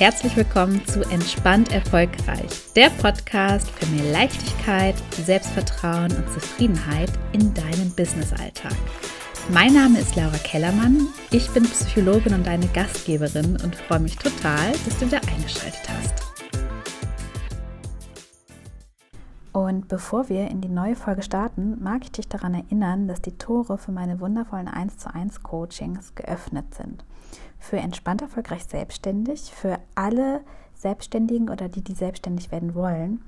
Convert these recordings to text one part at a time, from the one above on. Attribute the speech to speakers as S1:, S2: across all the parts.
S1: herzlich willkommen zu Entspannt Erfolgreich, der Podcast für mehr Leichtigkeit, Selbstvertrauen und Zufriedenheit in deinem Businessalltag. Mein Name ist Laura Kellermann, ich bin Psychologin und deine Gastgeberin und freue mich total, dass du wieder eingeschaltet hast. Bevor wir in die neue Folge starten, mag ich dich daran erinnern, dass die Tore für meine wundervollen 1 zu 1 Coachings geöffnet sind. Für entspannt erfolgreich selbstständig, für alle Selbstständigen oder die, die selbstständig werden wollen,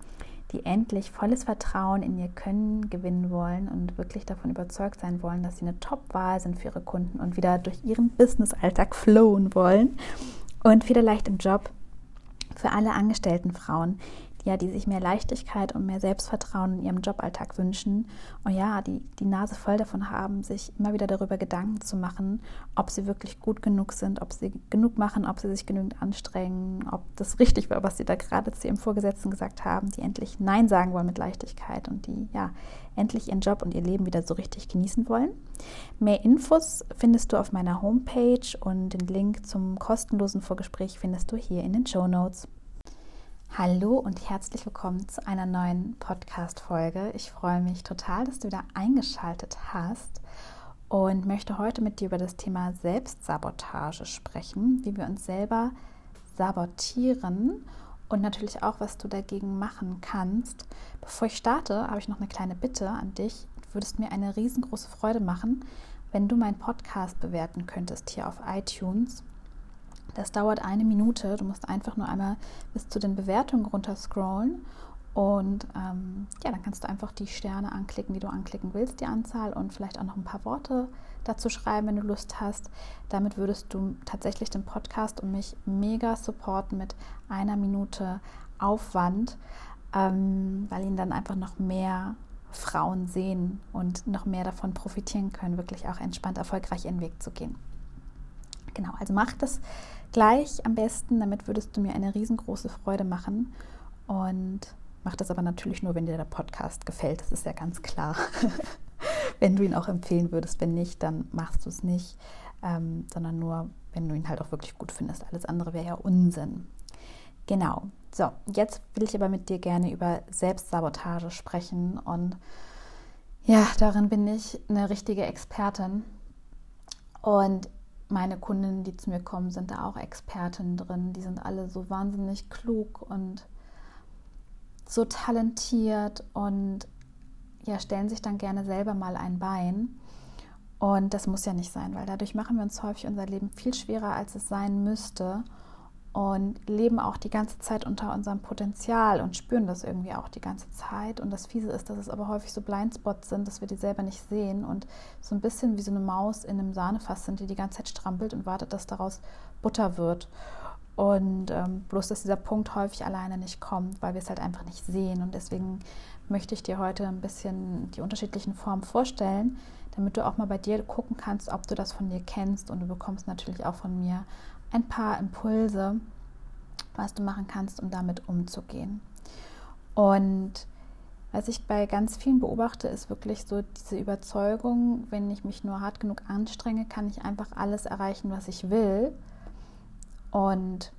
S1: die endlich volles Vertrauen in ihr Können gewinnen wollen und wirklich davon überzeugt sein wollen, dass sie eine Top-Wahl sind für ihre Kunden und wieder durch ihren Business-Alltag flowen wollen und wieder leicht im Job für alle angestellten Frauen, ja, die sich mehr Leichtigkeit und mehr Selbstvertrauen in ihrem Joballtag wünschen und ja, die die Nase voll davon haben, sich immer wieder darüber Gedanken zu machen, ob sie wirklich gut genug sind, ob sie genug machen, ob sie sich genügend anstrengen, ob das richtig war, was sie da gerade zu ihrem Vorgesetzten gesagt haben, die endlich Nein sagen wollen mit Leichtigkeit und die ja endlich ihren Job und ihr Leben wieder so richtig genießen wollen. Mehr Infos findest du auf meiner Homepage und den Link zum kostenlosen Vorgespräch findest du hier in den Show Notes. Hallo und herzlich willkommen zu einer neuen Podcast-Folge. Ich freue mich total, dass du wieder eingeschaltet hast und möchte heute mit dir über das Thema Selbstsabotage sprechen, wie wir uns selber sabotieren und natürlich auch, was du dagegen machen kannst. Bevor ich starte, habe ich noch eine kleine Bitte an dich. Du würdest mir eine riesengroße Freude machen, wenn du meinen Podcast bewerten könntest hier auf iTunes. Das dauert eine Minute. Du musst einfach nur einmal bis zu den Bewertungen runter scrollen. Und ähm, ja, dann kannst du einfach die Sterne anklicken, die du anklicken willst, die Anzahl und vielleicht auch noch ein paar Worte dazu schreiben, wenn du Lust hast. Damit würdest du tatsächlich den Podcast und mich mega supporten mit einer Minute Aufwand, ähm, weil ihn dann einfach noch mehr Frauen sehen und noch mehr davon profitieren können, wirklich auch entspannt erfolgreich ihren Weg zu gehen. Genau, also mach das gleich am besten, damit würdest du mir eine riesengroße Freude machen. Und mach das aber natürlich nur, wenn dir der Podcast gefällt, das ist ja ganz klar. wenn du ihn auch empfehlen würdest, wenn nicht, dann machst du es nicht, ähm, sondern nur, wenn du ihn halt auch wirklich gut findest. Alles andere wäre ja Unsinn. Genau. So, jetzt will ich aber mit dir gerne über Selbstsabotage sprechen und ja, darin bin ich eine richtige Expertin. Und meine Kundinnen, die zu mir kommen, sind da auch Experten drin. Die sind alle so wahnsinnig klug und so talentiert und ja, stellen sich dann gerne selber mal ein Bein. Und das muss ja nicht sein, weil dadurch machen wir uns häufig unser Leben viel schwerer, als es sein müsste und leben auch die ganze Zeit unter unserem Potenzial und spüren das irgendwie auch die ganze Zeit. Und das Fiese ist, dass es aber häufig so Blindspots sind, dass wir die selber nicht sehen und so ein bisschen wie so eine Maus in einem Sahnefass sind, die die ganze Zeit strampelt und wartet, dass daraus Butter wird. Und ähm, bloß, dass dieser Punkt häufig alleine nicht kommt, weil wir es halt einfach nicht sehen. Und deswegen möchte ich dir heute ein bisschen die unterschiedlichen Formen vorstellen, damit du auch mal bei dir gucken kannst, ob du das von dir kennst. Und du bekommst natürlich auch von mir ein paar Impulse, was du machen kannst, um damit umzugehen. Und was ich bei ganz vielen beobachte, ist wirklich so diese Überzeugung, wenn ich mich nur hart genug anstrenge, kann ich einfach alles erreichen, was ich will. Und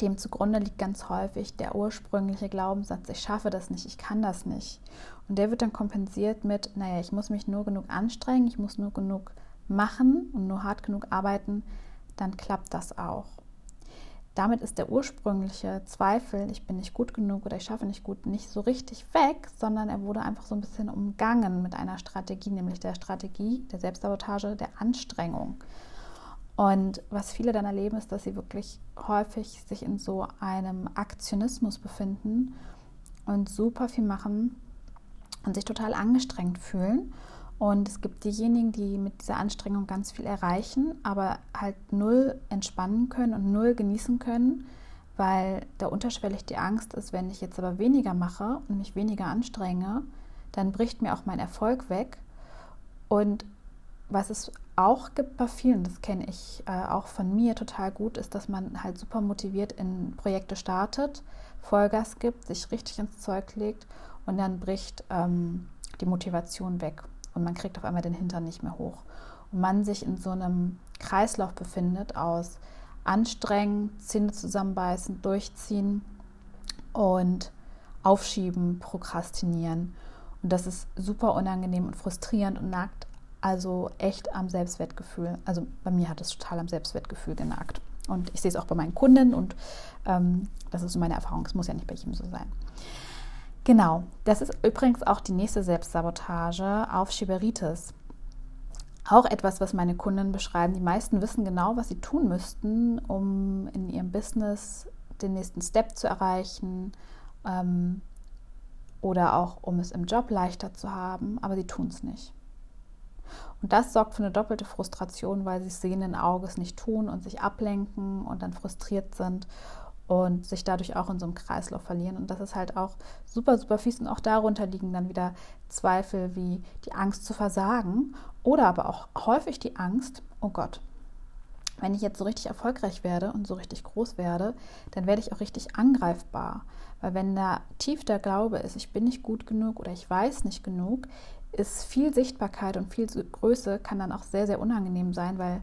S1: dem zugrunde liegt ganz häufig der ursprüngliche Glaubenssatz, ich schaffe das nicht, ich kann das nicht. Und der wird dann kompensiert mit, naja, ich muss mich nur genug anstrengen, ich muss nur genug machen und nur hart genug arbeiten, dann klappt das auch. Damit ist der ursprüngliche Zweifel, ich bin nicht gut genug oder ich schaffe nicht gut, nicht so richtig weg, sondern er wurde einfach so ein bisschen umgangen mit einer Strategie, nämlich der Strategie der Selbstsabotage, der Anstrengung. Und was viele dann erleben, ist, dass sie wirklich häufig sich in so einem Aktionismus befinden und super viel machen und sich total angestrengt fühlen und es gibt diejenigen, die mit dieser Anstrengung ganz viel erreichen, aber halt null entspannen können und null genießen können, weil da unterschwellig die Angst ist, wenn ich jetzt aber weniger mache und mich weniger anstrenge, dann bricht mir auch mein Erfolg weg. Und was es auch gibt bei vielen, das kenne ich äh, auch von mir total gut, ist, dass man halt super motiviert in Projekte startet, Vollgas gibt, sich richtig ins Zeug legt und dann bricht ähm, die Motivation weg und man kriegt auf einmal den Hintern nicht mehr hoch. Und man sich in so einem Kreislauf befindet aus anstrengen, Zähne zusammenbeißen, durchziehen und aufschieben, prokrastinieren. Und das ist super unangenehm und frustrierend und nagt also echt am Selbstwertgefühl. Also bei mir hat es total am Selbstwertgefühl genagt. Und ich sehe es auch bei meinen Kunden und ähm, das ist so meine Erfahrung. Es muss ja nicht bei jedem so sein. Genau, das ist übrigens auch die nächste Selbstsabotage auf Schieberitis. Auch etwas, was meine Kunden beschreiben. Die meisten wissen genau, was sie tun müssten, um in ihrem Business den nächsten Step zu erreichen ähm, oder auch um es im Job leichter zu haben, aber sie tun es nicht. Und das sorgt für eine doppelte Frustration, weil sie es sehenden Auges nicht tun und sich ablenken und dann frustriert sind und sich dadurch auch in so einem Kreislauf verlieren. Und das ist halt auch super, super fies. Und auch darunter liegen dann wieder Zweifel wie die Angst zu versagen oder aber auch häufig die Angst, oh Gott, wenn ich jetzt so richtig erfolgreich werde und so richtig groß werde, dann werde ich auch richtig angreifbar. Weil wenn da tief der Glaube ist, ich bin nicht gut genug oder ich weiß nicht genug, ist viel Sichtbarkeit und viel Größe kann dann auch sehr, sehr unangenehm sein, weil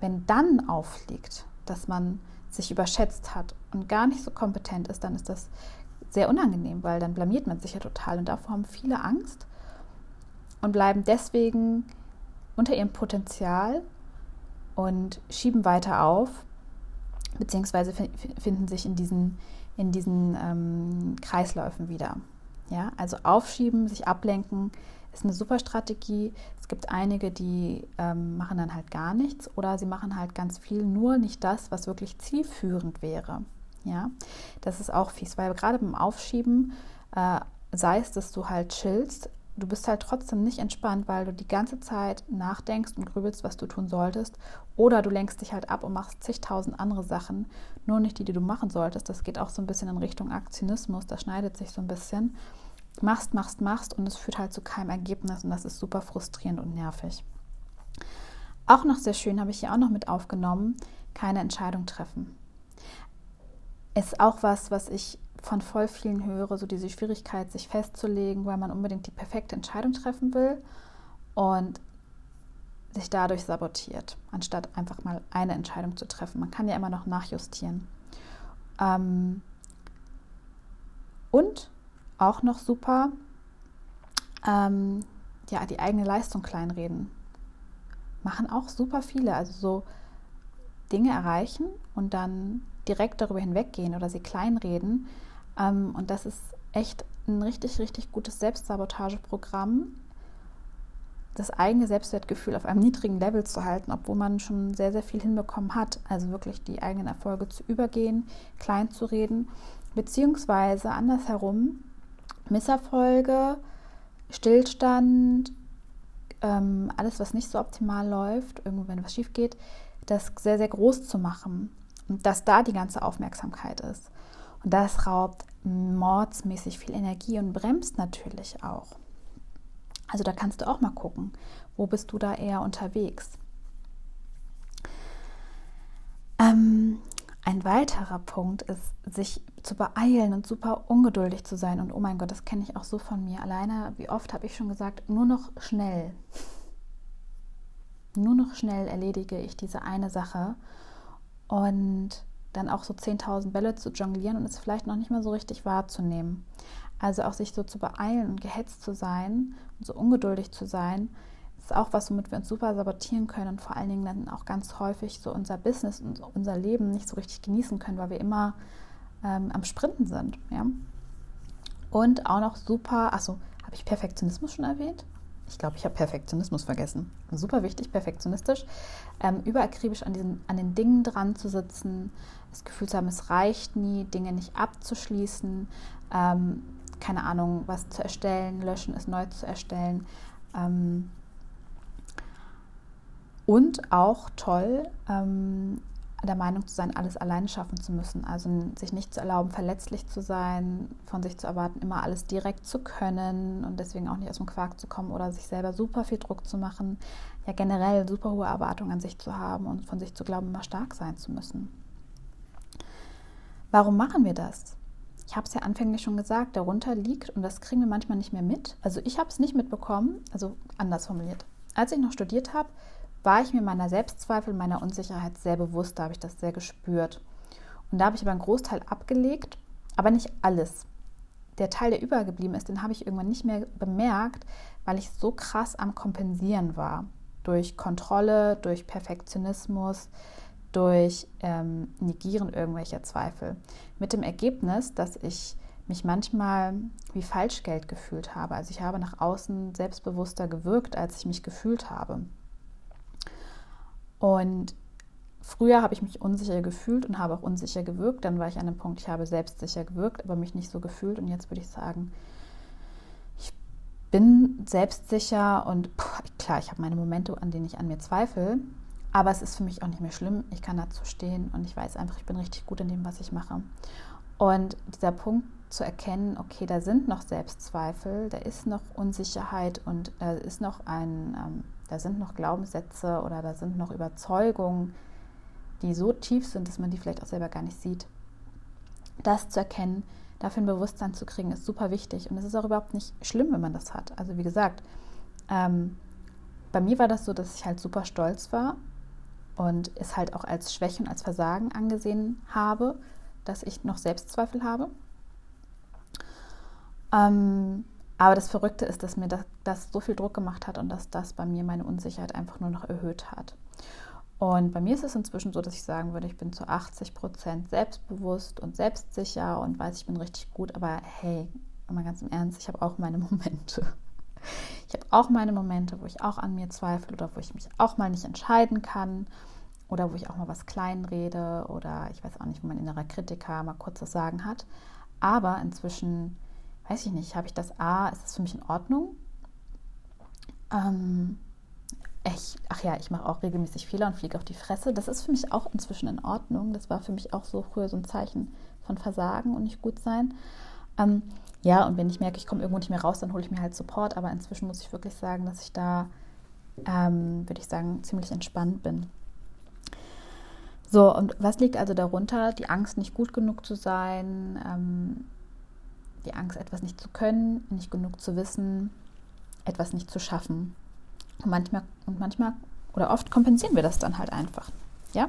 S1: wenn dann aufliegt, dass man sich überschätzt hat und gar nicht so kompetent ist, dann ist das sehr unangenehm, weil dann blamiert man sich ja total und davor haben viele Angst und bleiben deswegen unter ihrem Potenzial und schieben weiter auf, beziehungsweise finden sich in diesen, in diesen ähm, Kreisläufen wieder. Ja, also aufschieben, sich ablenken, ist eine super Strategie. Es gibt einige, die ähm, machen dann halt gar nichts oder sie machen halt ganz viel, nur nicht das, was wirklich zielführend wäre. Ja, das ist auch fies, weil gerade beim Aufschieben, äh, sei es, dass du halt chillst, du bist halt trotzdem nicht entspannt, weil du die ganze Zeit nachdenkst und grübelst, was du tun solltest. Oder du lenkst dich halt ab und machst zigtausend andere Sachen, nur nicht die, die du machen solltest. Das geht auch so ein bisschen in Richtung Aktionismus, das schneidet sich so ein bisschen machst, machst, machst und es führt halt zu keinem Ergebnis und das ist super frustrierend und nervig. Auch noch sehr schön habe ich hier auch noch mit aufgenommen, keine Entscheidung treffen. Ist auch was, was ich von voll vielen höre, so diese Schwierigkeit, sich festzulegen, weil man unbedingt die perfekte Entscheidung treffen will und sich dadurch sabotiert, anstatt einfach mal eine Entscheidung zu treffen. Man kann ja immer noch nachjustieren. Ähm und auch noch super, ähm, ja, die eigene Leistung kleinreden. Machen auch super viele. Also so Dinge erreichen und dann direkt darüber hinweggehen oder sie kleinreden. Ähm, und das ist echt ein richtig, richtig gutes Selbstsabotageprogramm, das eigene Selbstwertgefühl auf einem niedrigen Level zu halten, obwohl man schon sehr, sehr viel hinbekommen hat. Also wirklich die eigenen Erfolge zu übergehen, klein zu reden, beziehungsweise andersherum Misserfolge, Stillstand, ähm, alles, was nicht so optimal läuft, irgendwo, wenn was schief geht, das sehr, sehr groß zu machen dass da die ganze Aufmerksamkeit ist. Und das raubt mordsmäßig viel Energie und bremst natürlich auch. Also da kannst du auch mal gucken, wo bist du da eher unterwegs. Ähm, ein weiterer Punkt ist, sich zu beeilen und super ungeduldig zu sein. Und oh mein Gott, das kenne ich auch so von mir. Alleine, wie oft habe ich schon gesagt, nur noch schnell. Nur noch schnell erledige ich diese eine Sache. Und dann auch so 10.000 Bälle zu jonglieren und es vielleicht noch nicht mal so richtig wahrzunehmen. Also auch sich so zu beeilen und gehetzt zu sein und so ungeduldig zu sein, ist auch was, womit wir uns super sabotieren können und vor allen Dingen dann auch ganz häufig so unser Business und unser Leben nicht so richtig genießen können, weil wir immer ähm, am Sprinten sind. Ja? Und auch noch super, achso, habe ich Perfektionismus schon erwähnt? Ich glaube, ich habe Perfektionismus vergessen. Super wichtig, perfektionistisch. Ähm, überakribisch an, diesen, an den Dingen dran zu sitzen, das Gefühl zu haben, es reicht nie, Dinge nicht abzuschließen, ähm, keine Ahnung, was zu erstellen, löschen, es neu zu erstellen. Ähm, und auch toll, ähm, der Meinung zu sein, alles alleine schaffen zu müssen. Also sich nicht zu erlauben, verletzlich zu sein, von sich zu erwarten, immer alles direkt zu können und deswegen auch nicht aus dem Quark zu kommen oder sich selber super viel Druck zu machen. Ja, generell super hohe Erwartungen an sich zu haben und von sich zu glauben, immer stark sein zu müssen. Warum machen wir das? Ich habe es ja anfänglich schon gesagt, darunter liegt, und das kriegen wir manchmal nicht mehr mit. Also ich habe es nicht mitbekommen, also anders formuliert. Als ich noch studiert habe, war ich mir meiner Selbstzweifel, meiner Unsicherheit sehr bewusst, da habe ich das sehr gespürt. Und da habe ich aber einen Großteil abgelegt, aber nicht alles. Der Teil, der übergeblieben ist, den habe ich irgendwann nicht mehr bemerkt, weil ich so krass am Kompensieren war. Durch Kontrolle, durch Perfektionismus, durch ähm, Negieren irgendwelcher Zweifel. Mit dem Ergebnis, dass ich mich manchmal wie Falschgeld gefühlt habe. Also ich habe nach außen selbstbewusster gewirkt, als ich mich gefühlt habe. Und früher habe ich mich unsicher gefühlt und habe auch unsicher gewirkt. Dann war ich an einem Punkt, ich habe selbstsicher gewirkt, aber mich nicht so gefühlt. Und jetzt würde ich sagen, ich bin selbstsicher und pff, klar, ich habe meine Momente, an denen ich an mir zweifle. Aber es ist für mich auch nicht mehr schlimm. Ich kann dazu stehen und ich weiß einfach, ich bin richtig gut in dem, was ich mache. Und dieser Punkt zu erkennen, okay, da sind noch Selbstzweifel, da ist noch Unsicherheit und da ist noch ein, ähm, da sind noch Glaubenssätze oder da sind noch Überzeugungen, die so tief sind, dass man die vielleicht auch selber gar nicht sieht. Das zu erkennen, dafür ein Bewusstsein zu kriegen, ist super wichtig. Und es ist auch überhaupt nicht schlimm, wenn man das hat. Also wie gesagt, ähm, bei mir war das so, dass ich halt super stolz war und es halt auch als Schwäche und als Versagen angesehen habe, dass ich noch Selbstzweifel habe. Ähm, aber das Verrückte ist, dass mir das, das, so viel Druck gemacht hat und dass das bei mir meine Unsicherheit einfach nur noch erhöht hat. Und bei mir ist es inzwischen so, dass ich sagen würde, ich bin zu 80 Prozent selbstbewusst und selbstsicher und weiß, ich bin richtig gut. Aber hey, mal ganz im Ernst, ich habe auch meine Momente. Ich habe auch meine Momente, wo ich auch an mir zweifle oder wo ich mich auch mal nicht entscheiden kann oder wo ich auch mal was kleinrede oder ich weiß auch nicht, wo mein innerer Kritiker mal kurz das Sagen hat. Aber inzwischen weiß ich nicht, habe ich das A, ist es für mich in Ordnung? Ähm, ich, ach ja, ich mache auch regelmäßig Fehler und fliege auf die Fresse. Das ist für mich auch inzwischen in Ordnung. Das war für mich auch so früher so ein Zeichen von Versagen und nicht gut sein. Ähm, ja, und wenn ich merke, ich komme irgendwo nicht mehr raus, dann hole ich mir halt Support. Aber inzwischen muss ich wirklich sagen, dass ich da, ähm, würde ich sagen, ziemlich entspannt bin. So, und was liegt also darunter? Die Angst, nicht gut genug zu sein, ähm, die Angst, etwas nicht zu können, nicht genug zu wissen, etwas nicht zu schaffen. Und manchmal, und manchmal oder oft kompensieren wir das dann halt einfach. Ja?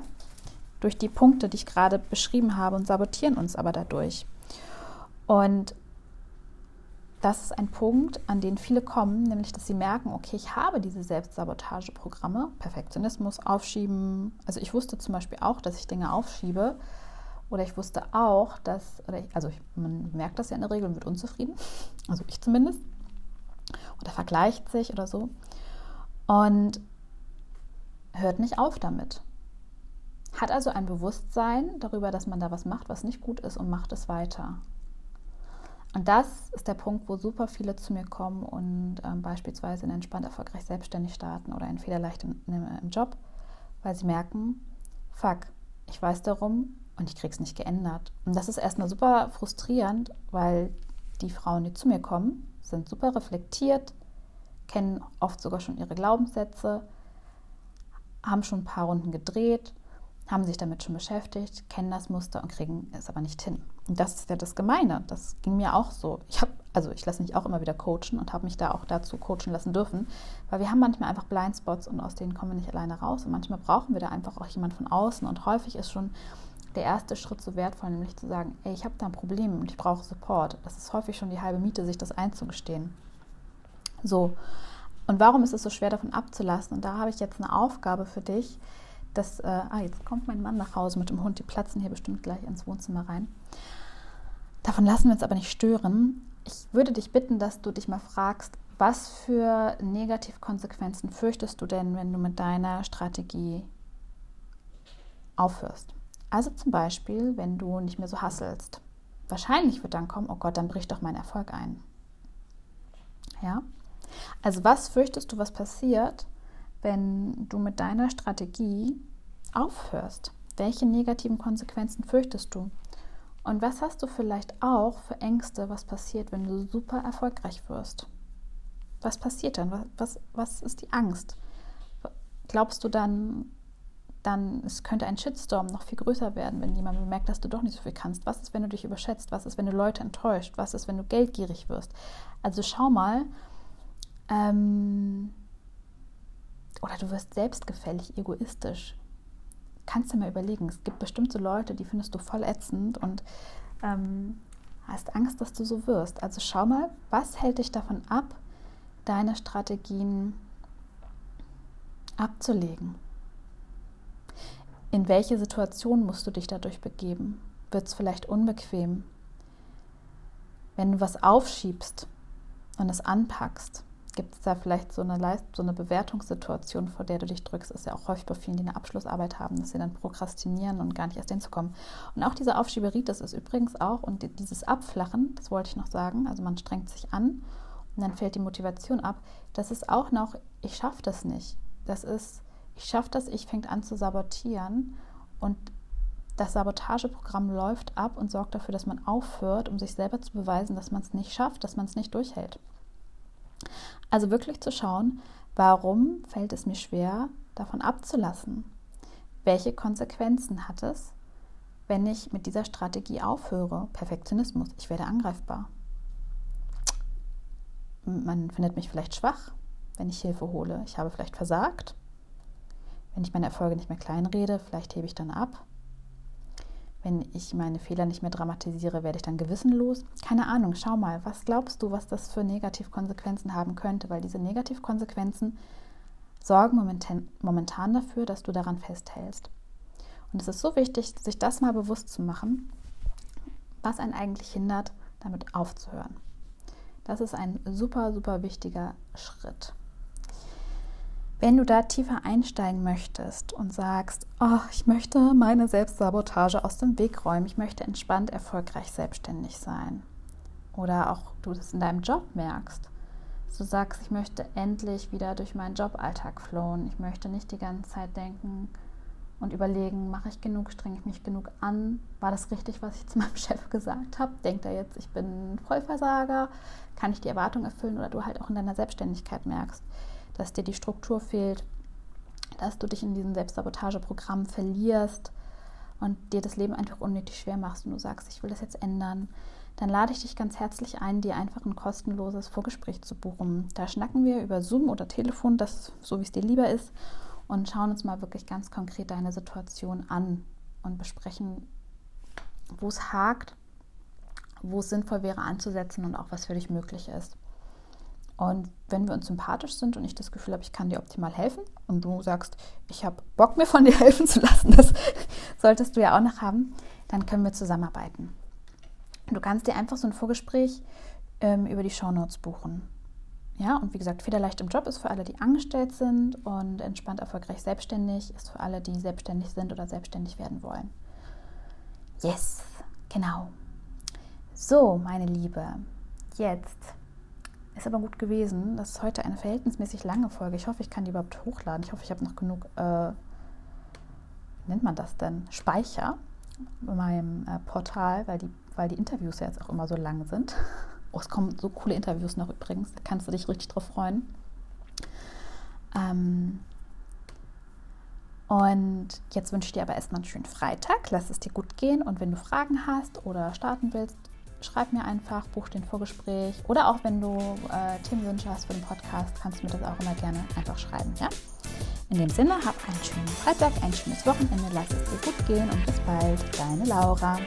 S1: Durch die Punkte, die ich gerade beschrieben habe und sabotieren uns aber dadurch. Und das ist ein Punkt, an den viele kommen, nämlich dass sie merken, okay, ich habe diese Selbstsabotageprogramme, Perfektionismus, Aufschieben. Also ich wusste zum Beispiel auch, dass ich Dinge aufschiebe, oder ich wusste auch, dass, oder ich, also ich, man merkt das ja in der Regel und wird unzufrieden, also ich zumindest, oder vergleicht sich oder so und hört nicht auf damit. Hat also ein Bewusstsein darüber, dass man da was macht, was nicht gut ist und macht es weiter. Und das ist der Punkt, wo super viele zu mir kommen und ähm, beispielsweise in entspannt erfolgreich selbstständig starten oder in federleicht im, im Job, weil sie merken, fuck, ich weiß darum, und ich kriege es nicht geändert. Und das ist erstmal super frustrierend, weil die Frauen, die zu mir kommen, sind super reflektiert, kennen oft sogar schon ihre Glaubenssätze, haben schon ein paar Runden gedreht, haben sich damit schon beschäftigt, kennen das Muster und kriegen es aber nicht hin. Und das ist ja das Gemeine. Das ging mir auch so. Ich habe, also ich lasse mich auch immer wieder coachen und habe mich da auch dazu coachen lassen dürfen, weil wir haben manchmal einfach Blindspots und aus denen kommen wir nicht alleine raus. Und manchmal brauchen wir da einfach auch jemand von außen. Und häufig ist schon der erste Schritt so wertvoll, nämlich zu sagen, ey, ich habe da ein Problem und ich brauche Support. Das ist häufig schon die halbe Miete, sich das einzugestehen. So, und warum ist es so schwer davon abzulassen? Und da habe ich jetzt eine Aufgabe für dich, dass, äh, ah, jetzt kommt mein Mann nach Hause mit dem Hund, die platzen hier bestimmt gleich ins Wohnzimmer rein. Davon lassen wir uns aber nicht stören. Ich würde dich bitten, dass du dich mal fragst, was für Negativkonsequenzen fürchtest du denn, wenn du mit deiner Strategie aufhörst? Also zum Beispiel, wenn du nicht mehr so hasselst. Wahrscheinlich wird dann kommen, oh Gott, dann bricht doch mein Erfolg ein. Ja? Also was fürchtest du, was passiert, wenn du mit deiner Strategie aufhörst? Welche negativen Konsequenzen fürchtest du? Und was hast du vielleicht auch für Ängste, was passiert, wenn du super erfolgreich wirst? Was passiert dann? Was, was, was ist die Angst? Glaubst du dann, dann es könnte ein Shitstorm noch viel größer werden, wenn jemand bemerkt, dass du doch nicht so viel kannst. Was ist, wenn du dich überschätzt? Was ist, wenn du Leute enttäuscht? Was ist, wenn du geldgierig wirst? Also schau mal, ähm, oder du wirst selbstgefällig, egoistisch. Kannst du mal überlegen, es gibt bestimmt so Leute, die findest du voll ätzend und ähm, hast Angst, dass du so wirst. Also schau mal, was hält dich davon ab, deine Strategien abzulegen? In welche Situation musst du dich dadurch begeben? Wird es vielleicht unbequem? Wenn du was aufschiebst und es anpackst, gibt es da vielleicht so eine, Leist so eine Bewertungssituation, vor der du dich drückst. Ist ja auch häufig bei vielen, die eine Abschlussarbeit haben, dass sie dann prokrastinieren und gar nicht erst hinzukommen. Und auch diese Aufschieberitis ist übrigens auch, und dieses Abflachen, das wollte ich noch sagen, also man strengt sich an und dann fällt die Motivation ab. Das ist auch noch, ich schaffe das nicht. Das ist, ich schaffe das, ich fängt an zu sabotieren und das Sabotageprogramm läuft ab und sorgt dafür, dass man aufhört, um sich selber zu beweisen, dass man es nicht schafft, dass man es nicht durchhält. Also wirklich zu schauen, warum fällt es mir schwer, davon abzulassen? Welche Konsequenzen hat es, wenn ich mit dieser Strategie aufhöre? Perfektionismus, ich werde angreifbar. Man findet mich vielleicht schwach, wenn ich Hilfe hole. Ich habe vielleicht versagt. Wenn ich meine Erfolge nicht mehr kleinrede, vielleicht hebe ich dann ab. Wenn ich meine Fehler nicht mehr dramatisiere, werde ich dann gewissenlos? Keine Ahnung, schau mal, was glaubst du, was das für Negativkonsequenzen haben könnte? Weil diese Negativkonsequenzen sorgen momentan, dafür, dass du daran festhältst. Und es ist so wichtig, sich das mal bewusst zu machen, was einen eigentlich hindert, damit aufzuhören. Das ist ein super, super wichtiger Schritt. Wenn du da tiefer einsteigen möchtest und sagst, oh, ich möchte meine Selbstsabotage aus dem Weg räumen, ich möchte entspannt, erfolgreich selbstständig sein. Oder auch du das in deinem Job merkst. Du sagst, ich möchte endlich wieder durch meinen Joballtag flowen. Ich möchte nicht die ganze Zeit denken und überlegen, mache ich genug, strenge ich mich genug an? War das richtig, was ich zu meinem Chef gesagt habe? Denkt er jetzt, ich bin Vollversager? Kann ich die Erwartung erfüllen? Oder du halt auch in deiner Selbstständigkeit merkst, dass dir die Struktur fehlt, dass du dich in diesem Selbstsabotageprogramm verlierst und dir das Leben einfach unnötig schwer machst und du sagst, ich will das jetzt ändern, dann lade ich dich ganz herzlich ein, dir einfach ein kostenloses Vorgespräch zu buchen. Da schnacken wir über Zoom oder Telefon, das so wie es dir lieber ist, und schauen uns mal wirklich ganz konkret deine Situation an und besprechen, wo es hakt, wo es sinnvoll wäre anzusetzen und auch was für dich möglich ist. Und wenn wir uns sympathisch sind und ich das Gefühl habe, ich kann dir optimal helfen und du sagst, ich habe Bock, mir von dir helfen zu lassen, das solltest du ja auch noch haben, dann können wir zusammenarbeiten. Du kannst dir einfach so ein Vorgespräch ähm, über die Shownotes buchen. Ja, und wie gesagt, Federleicht im Job ist für alle, die angestellt sind und entspannt erfolgreich selbstständig ist für alle, die selbstständig sind oder selbstständig werden wollen. Yes, genau. So, meine Liebe, jetzt ist aber gut gewesen. Das ist heute eine verhältnismäßig lange Folge. Ich hoffe, ich kann die überhaupt hochladen. Ich hoffe, ich habe noch genug, äh, nennt man das denn, Speicher bei meinem äh, Portal, weil die, weil die Interviews ja jetzt auch immer so lang sind. Oh, es kommen so coole Interviews noch übrigens. Da kannst du dich richtig drauf freuen. Ähm, und jetzt wünsche ich dir aber erstmal einen schönen Freitag. Lass es dir gut gehen. Und wenn du Fragen hast oder starten willst, schreib mir einfach, buch den Vorgespräch oder auch wenn du äh, Themenwünsche hast für den Podcast, kannst du mir das auch immer gerne einfach schreiben. Ja? In dem Sinne, hab einen schönen Freitag, ein schönes Wochenende, lass es dir gut gehen und bis bald, deine Laura.